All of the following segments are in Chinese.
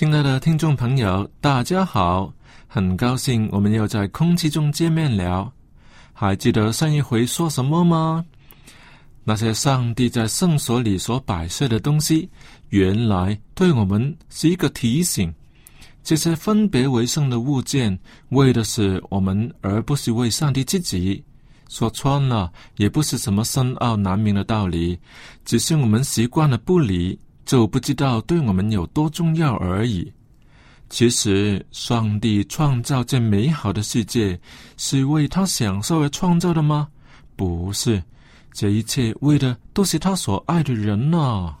亲爱的听众朋友，大家好！很高兴我们又在空气中见面了。还记得上一回说什么吗？那些上帝在圣所里所摆设的东西，原来对我们是一个提醒。这些分别为圣的物件，为的是我们，而不是为上帝自己。说穿了，也不是什么深奥难明的道理，只是我们习惯了不理。就不知道对我们有多重要而已。其实，上帝创造这美好的世界，是为他享受而创造的吗？不是，这一切为的都是他所爱的人呐。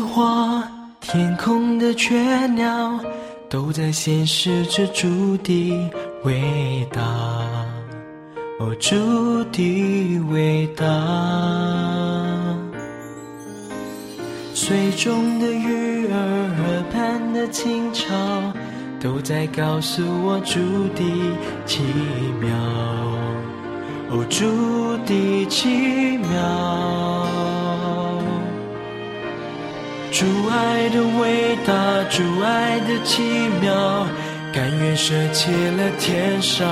花，天空的雀鸟，都在显示着主的伟大，哦，主的伟大。水中的鱼儿，河畔的青草，都在告诉我主的奇妙，哦，主的奇妙。主爱的伟大，主爱的奇妙，甘愿舍弃了天上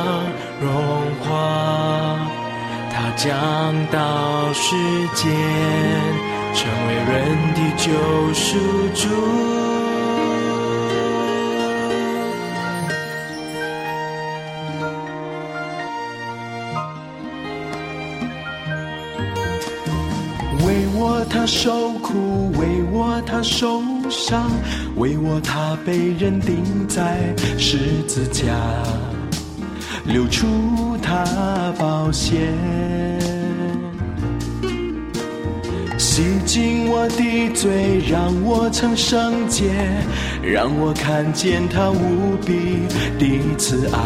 荣华，他降到世间，成为人的救赎主。上，为我他被人钉在十字架，流出他宝血，洗净我的罪，让我成圣洁，让我看见他无比的慈爱，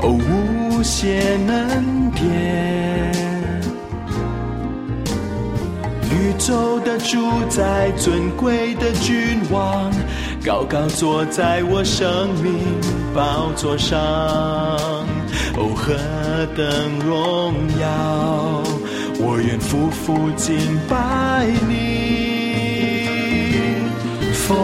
哦，无限恩典。走的主宰，尊贵的君王，高高坐在我生命宝座上。哦，何等荣耀！我愿夫妇敬拜你。佛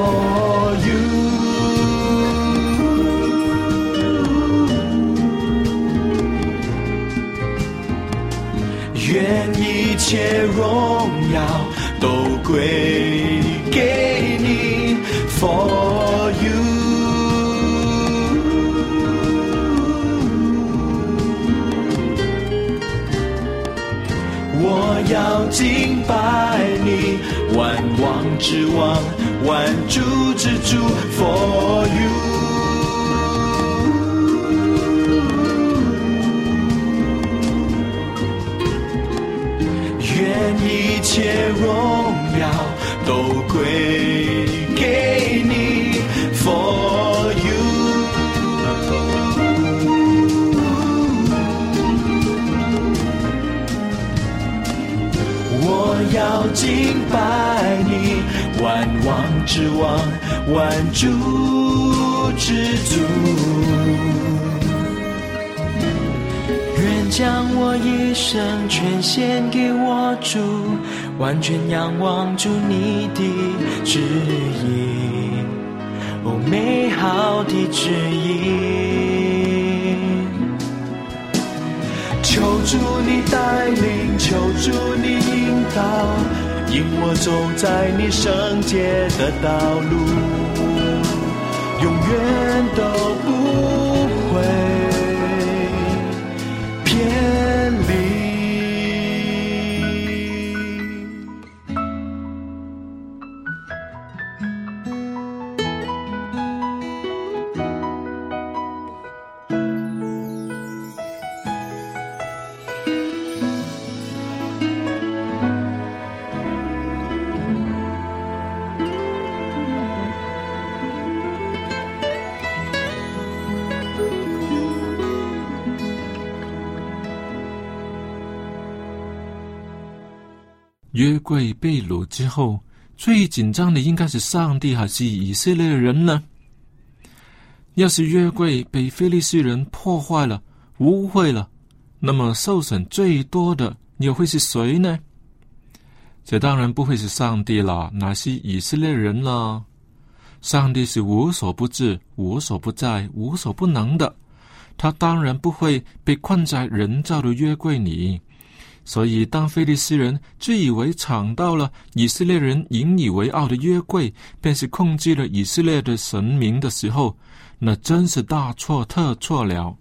愿一切荣耀都归给你。For you 我要敬拜你万王之王万主之主 for you 一切荣耀都归给你，For you。我要敬拜你，万王之王，万主之主。愿将我一生全献给我主，完全仰望住你的指引，哦，美好的指引。求主你带领，求主你引导，引我走在你圣洁的道路，永远都不约柜被掳之后，最紧张的应该是上帝还是以色列人呢？要是约柜被非利士人破坏了、污秽了，那么受损最多的又会是谁呢？这当然不会是上帝了，乃是以色列人了。上帝是无所不至、无所不在、无所不能的，他当然不会被困在人造的约柜里。所以，当菲利斯人自以为抢到了以色列人引以为傲的约柜，便是控制了以色列的神明的时候，那真是大错特错了。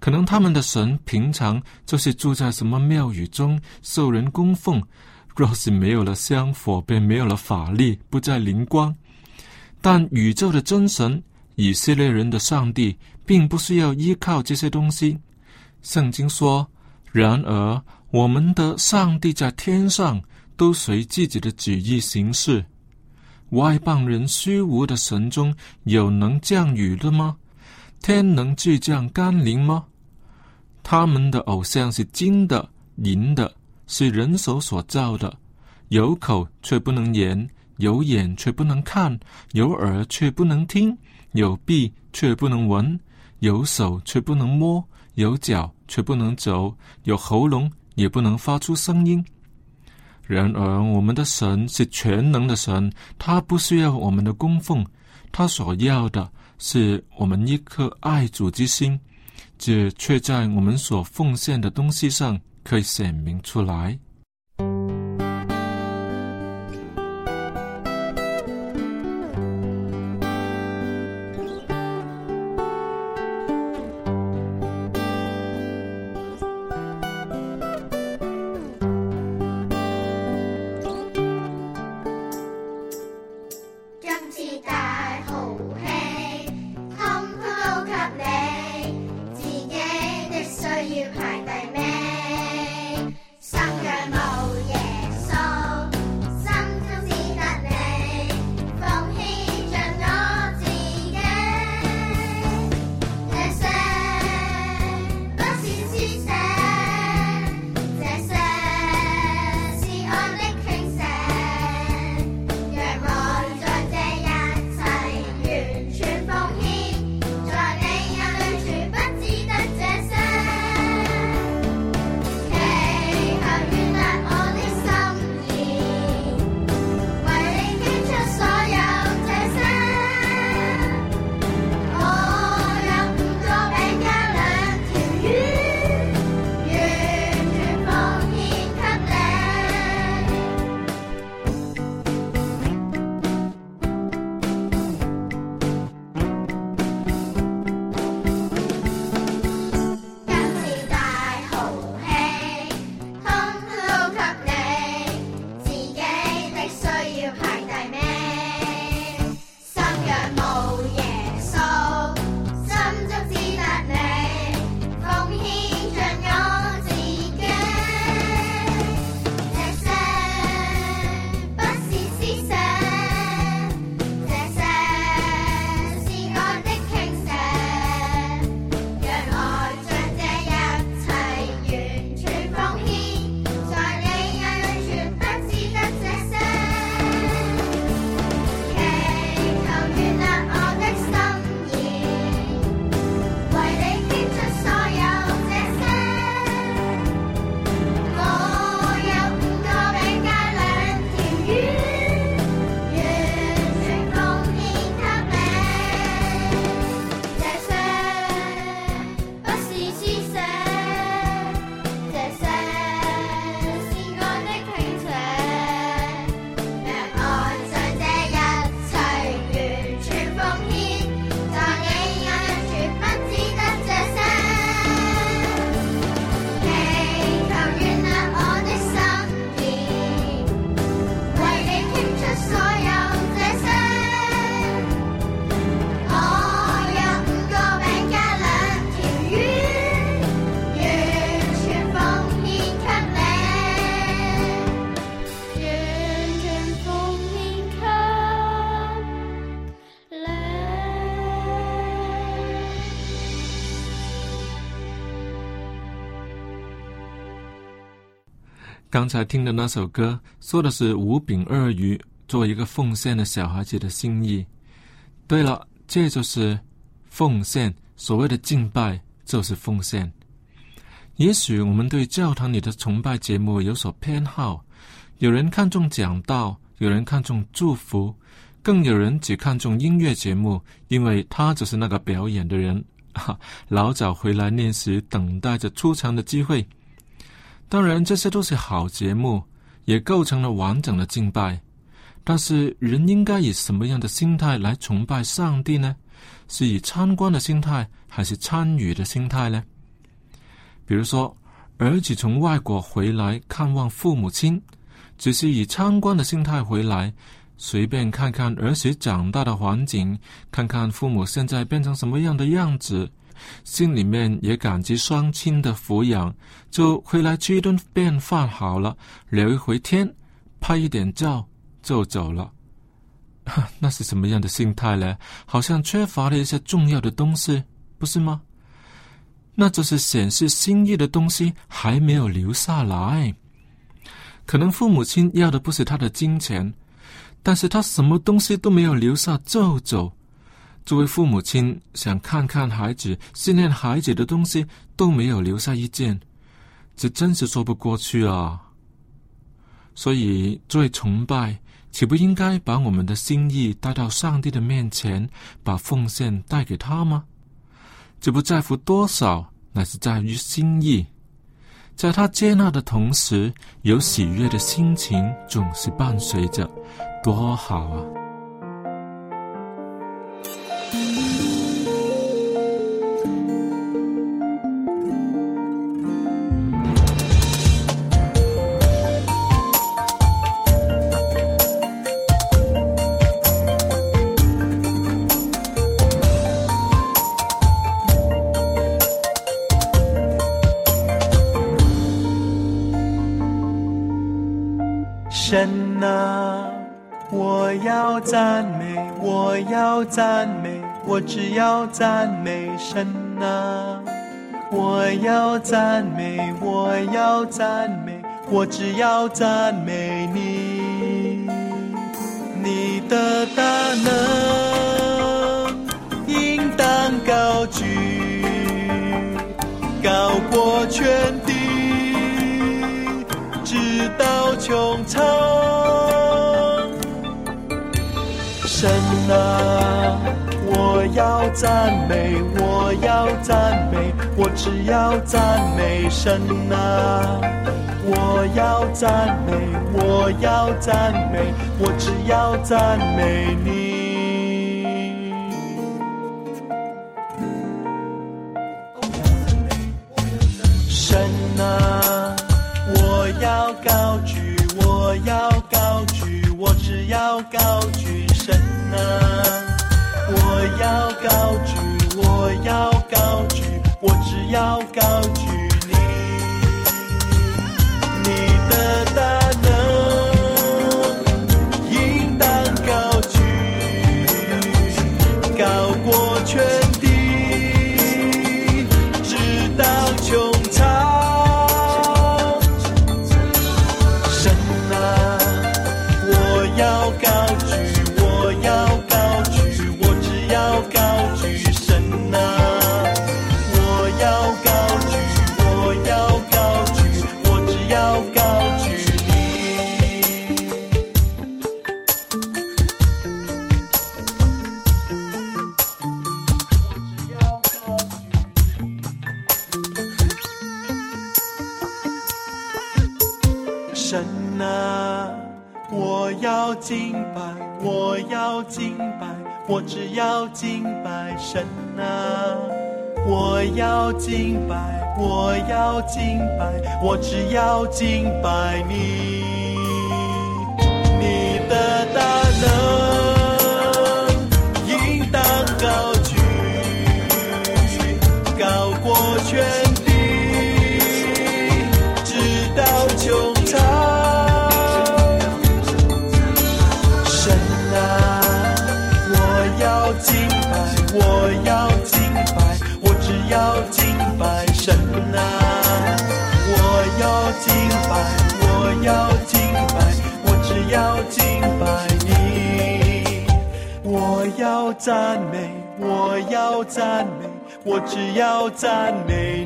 可能他们的神平常就是住在什么庙宇中受人供奉，若是没有了香火，便没有了法力，不再灵光。但宇宙的真神以色列人的上帝，并不是要依靠这些东西。圣经说：“然而。”我们的上帝在天上都随自己的旨意行事。外邦人虚无的神中有能降雨的吗？天能巨降甘霖吗？他们的偶像是金的、银的，是人手所造的。有口却不能言，有眼却不能看，有耳却不能听，有臂却不能闻，有手却不能摸，有脚却不能走，有喉咙。也不能发出声音。然而，我们的神是全能的神，他不需要我们的供奉，他所要的是我们一颗爱主之心，这却在我们所奉献的东西上可以显明出来。刚才听的那首歌说的是五饼二鱼做一个奉献的小孩子的心意。对了，这就是奉献。所谓的敬拜就是奉献。也许我们对教堂里的崇拜节目有所偏好，有人看重讲道，有人看重祝福，更有人只看重音乐节目，因为他只是那个表演的人，哈，老早回来练习，等待着出场的机会。当然，这些都是好节目，也构成了完整的敬拜。但是，人应该以什么样的心态来崇拜上帝呢？是以参观的心态，还是参与的心态呢？比如说，儿子从外国回来看望父母亲，只是以参观的心态回来，随便看看儿媳长大的环境，看看父母现在变成什么样的样子。心里面也感激双亲的抚养，就回来吃一顿便饭好了，聊一回天，拍一点照就走了。那是什么样的心态呢？好像缺乏了一些重要的东西，不是吗？那就是显示心意的东西还没有留下来。可能父母亲要的不是他的金钱，但是他什么东西都没有留下就走。作为父母亲，想看看孩子、训练孩子的东西都没有留下一件，这真是说不过去啊！所以，作为崇拜，岂不应该把我们的心意带到上帝的面前，把奉献带给他吗？这不在乎多少，乃是在于心意。在他接纳的同时，有喜悦的心情总是伴随着，多好啊！我只要赞美神啊！我要赞美，我要赞美，我只要赞美你。你的大能应当高举，高过全地。直到穹苍，神啊，要赞美，我要赞美，我只要赞美神啊！我要赞美，我要赞美，我只要赞美你。啊！我要敬拜，我要敬拜，我只要敬拜。你神啊！我要敬拜，我要敬拜，我只要敬拜你。我要赞美，我要赞美，我只要赞美你。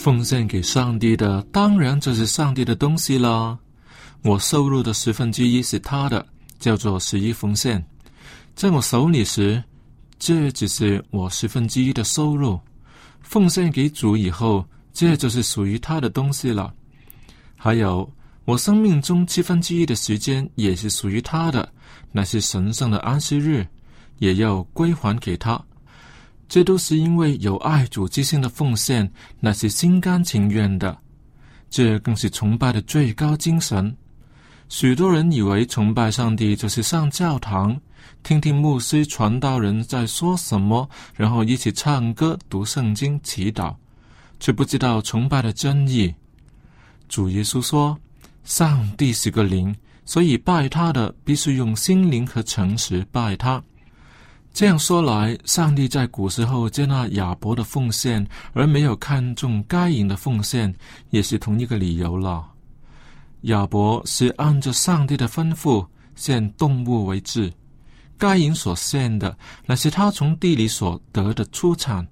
奉献给上帝的，当然就是上帝的东西了。我收入的十分之一是他的，叫做十一奉献。在我手里时，这只是我十分之一的收入。奉献给主以后，这就是属于他的东西了。还有，我生命中七分之一的时间也是属于他的，那是神圣的安息日，也要归还给他。这都是因为有爱主之心的奉献，那是心甘情愿的。这更是崇拜的最高精神。许多人以为崇拜上帝就是上教堂，听听牧师、传道人在说什么，然后一起唱歌、读圣经、祈祷，却不知道崇拜的真意。主耶稣说：“上帝是个灵，所以拜他的必须用心灵和诚实拜他。”这样说来，上帝在古时候接纳亚伯的奉献，而没有看重该隐的奉献，也是同一个理由了。亚伯是按照上帝的吩咐献动物为质，该隐所献的那是他从地里所得的出产。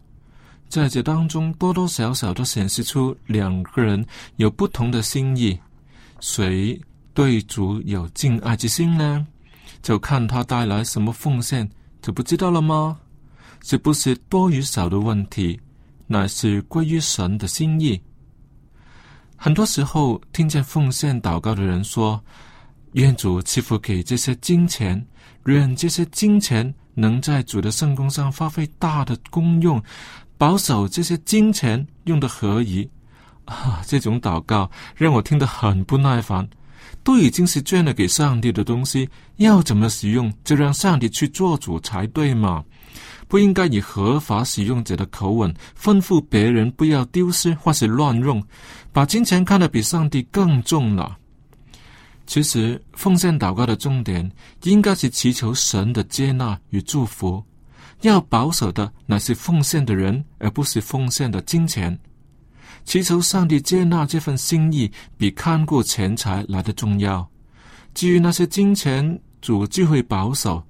在这当中，多多少少都显示出两个人有不同的心意。谁对主有敬爱之心呢？就看他带来什么奉献。就不知道了吗？这不是多与少的问题，乃是归于神的心意。很多时候，听见奉献祷告的人说：“愿主赐福给这些金钱，愿这些金钱能在主的圣功上发挥大的功用，保守这些金钱用的合宜。”啊，这种祷告让我听得很不耐烦。都已经是捐了给上帝的东西，要怎么使用，就让上帝去做主才对嘛？不应该以合法使用者的口吻吩咐别人不要丢失或是乱用，把金钱看得比上帝更重了。其实，奉献祷告的重点应该是祈求神的接纳与祝福，要保守的乃是奉献的人，而不是奉献的金钱。祈求上帝接纳这份心意，比看顾钱财来的重要。至于那些金钱，主就会保守，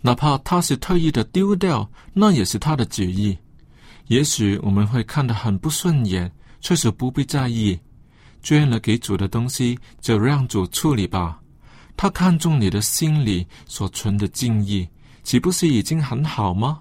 哪怕他是特意的丢掉，那也是他的旨意。也许我们会看得很不顺眼，确实不必在意。捐了给主的东西，就让主处理吧。他看重你的心里所存的敬意，岂不是已经很好吗？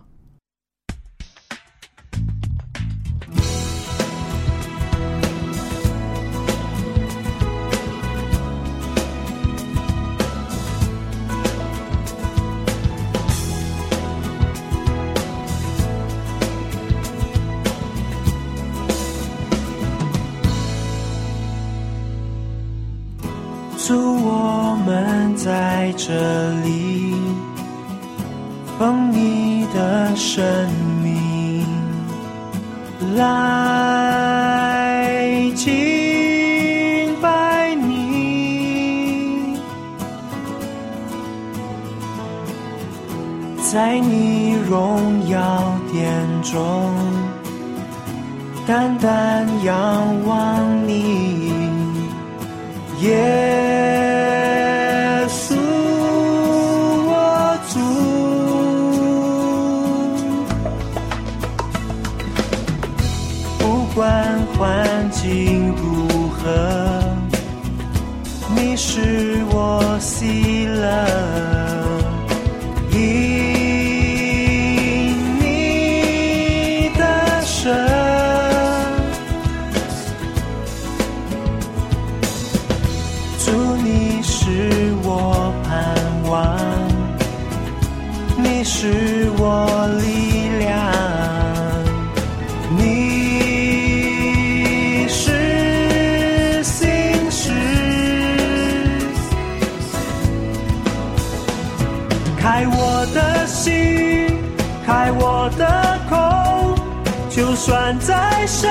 算在生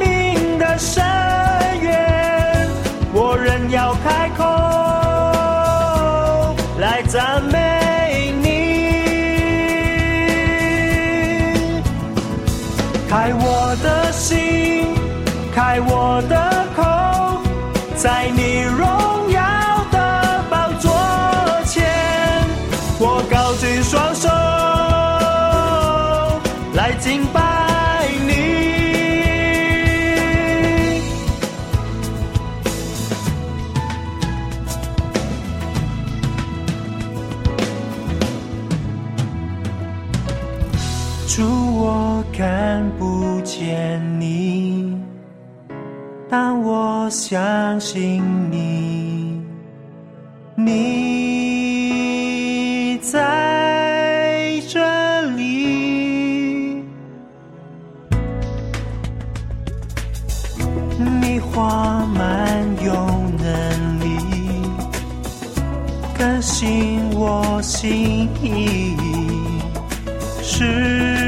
命的深渊，我仍要开口信你，你在这里，你花满有能力。更新我心意，是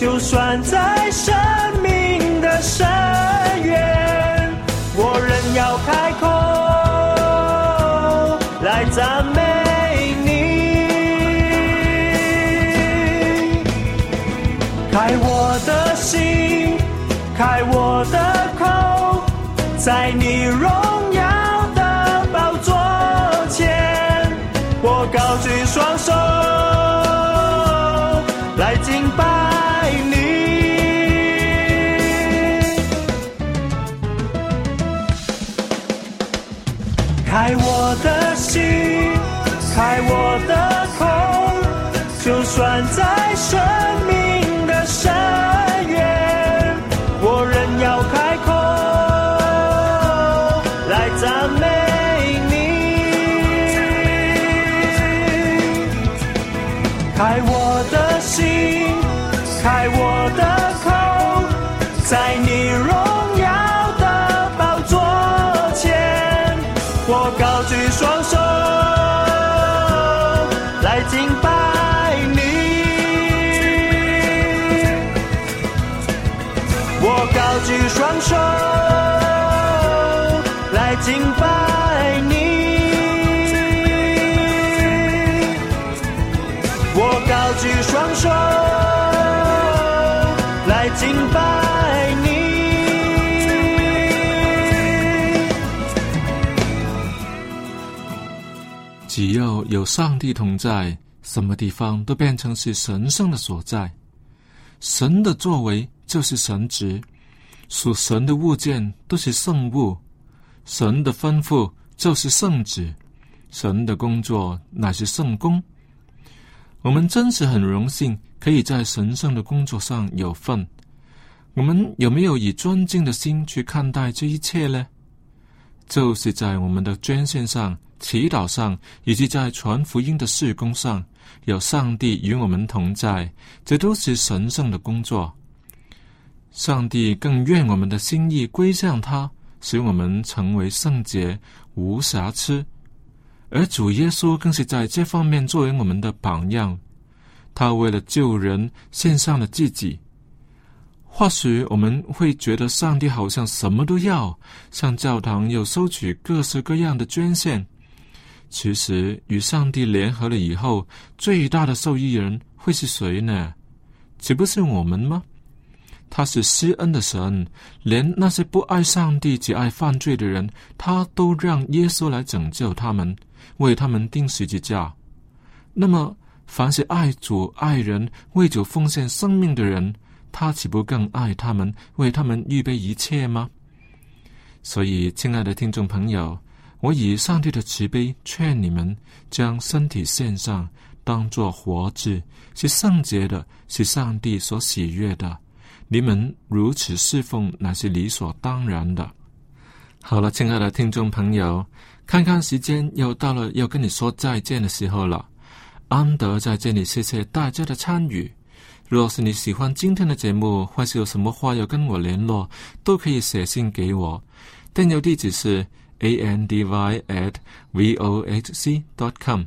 就算在生命的深渊，我仍要开口来赞美你。开我的心，开我的口，在你荣耀的宝座前，我高举双手高举双手来敬拜你。我高举双手来敬拜你。只要有上帝同在，什么地方都变成是神圣的所在。神的作为就是神职，属神的物件都是圣物，神的吩咐就是圣旨，神的工作乃是圣功。我们真是很荣幸，可以在神圣的工作上有份。我们有没有以尊敬的心去看待这一切呢？就是在我们的捐献上、祈祷上，以及在传福音的事工上，有上帝与我们同在，这都是神圣的工作。上帝更愿我们的心意归向他，使我们成为圣洁、无瑕疵。而主耶稣更是在这方面作为我们的榜样，他为了救人献上了自己。或许我们会觉得上帝好像什么都要，像教堂又收取各式各样的捐献。其实与上帝联合了以后，最大的受益人会是谁呢？岂不是我们吗？他是施恩的神，连那些不爱上帝、只爱犯罪的人，他都让耶稣来拯救他们，为他们钉十字架。那么，凡是爱主、爱人、为主奉献生命的人，他岂不更爱他们，为他们预备一切吗？所以，亲爱的听众朋友，我以上帝的慈悲劝你们，将身体献上，当作活祭，是圣洁的，是上帝所喜悦的。你们如此侍奉，乃是理所当然的。好了，亲爱的听众朋友，看看时间，又到了要跟你说再见的时候了。安德在这里谢谢大家的参与。若是你喜欢今天的节目，或是有什么话要跟我联络，都可以写信给我。电邮地址是 a n d y at v o h c dot com。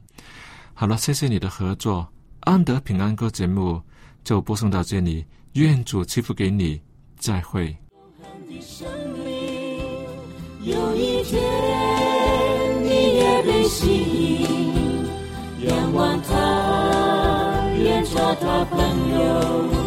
好了，谢谢你的合作。安德平安歌节目就播送到这里，愿主赐福给你，再会。有一天，你也被吸引，仰望他，愿做他朋友。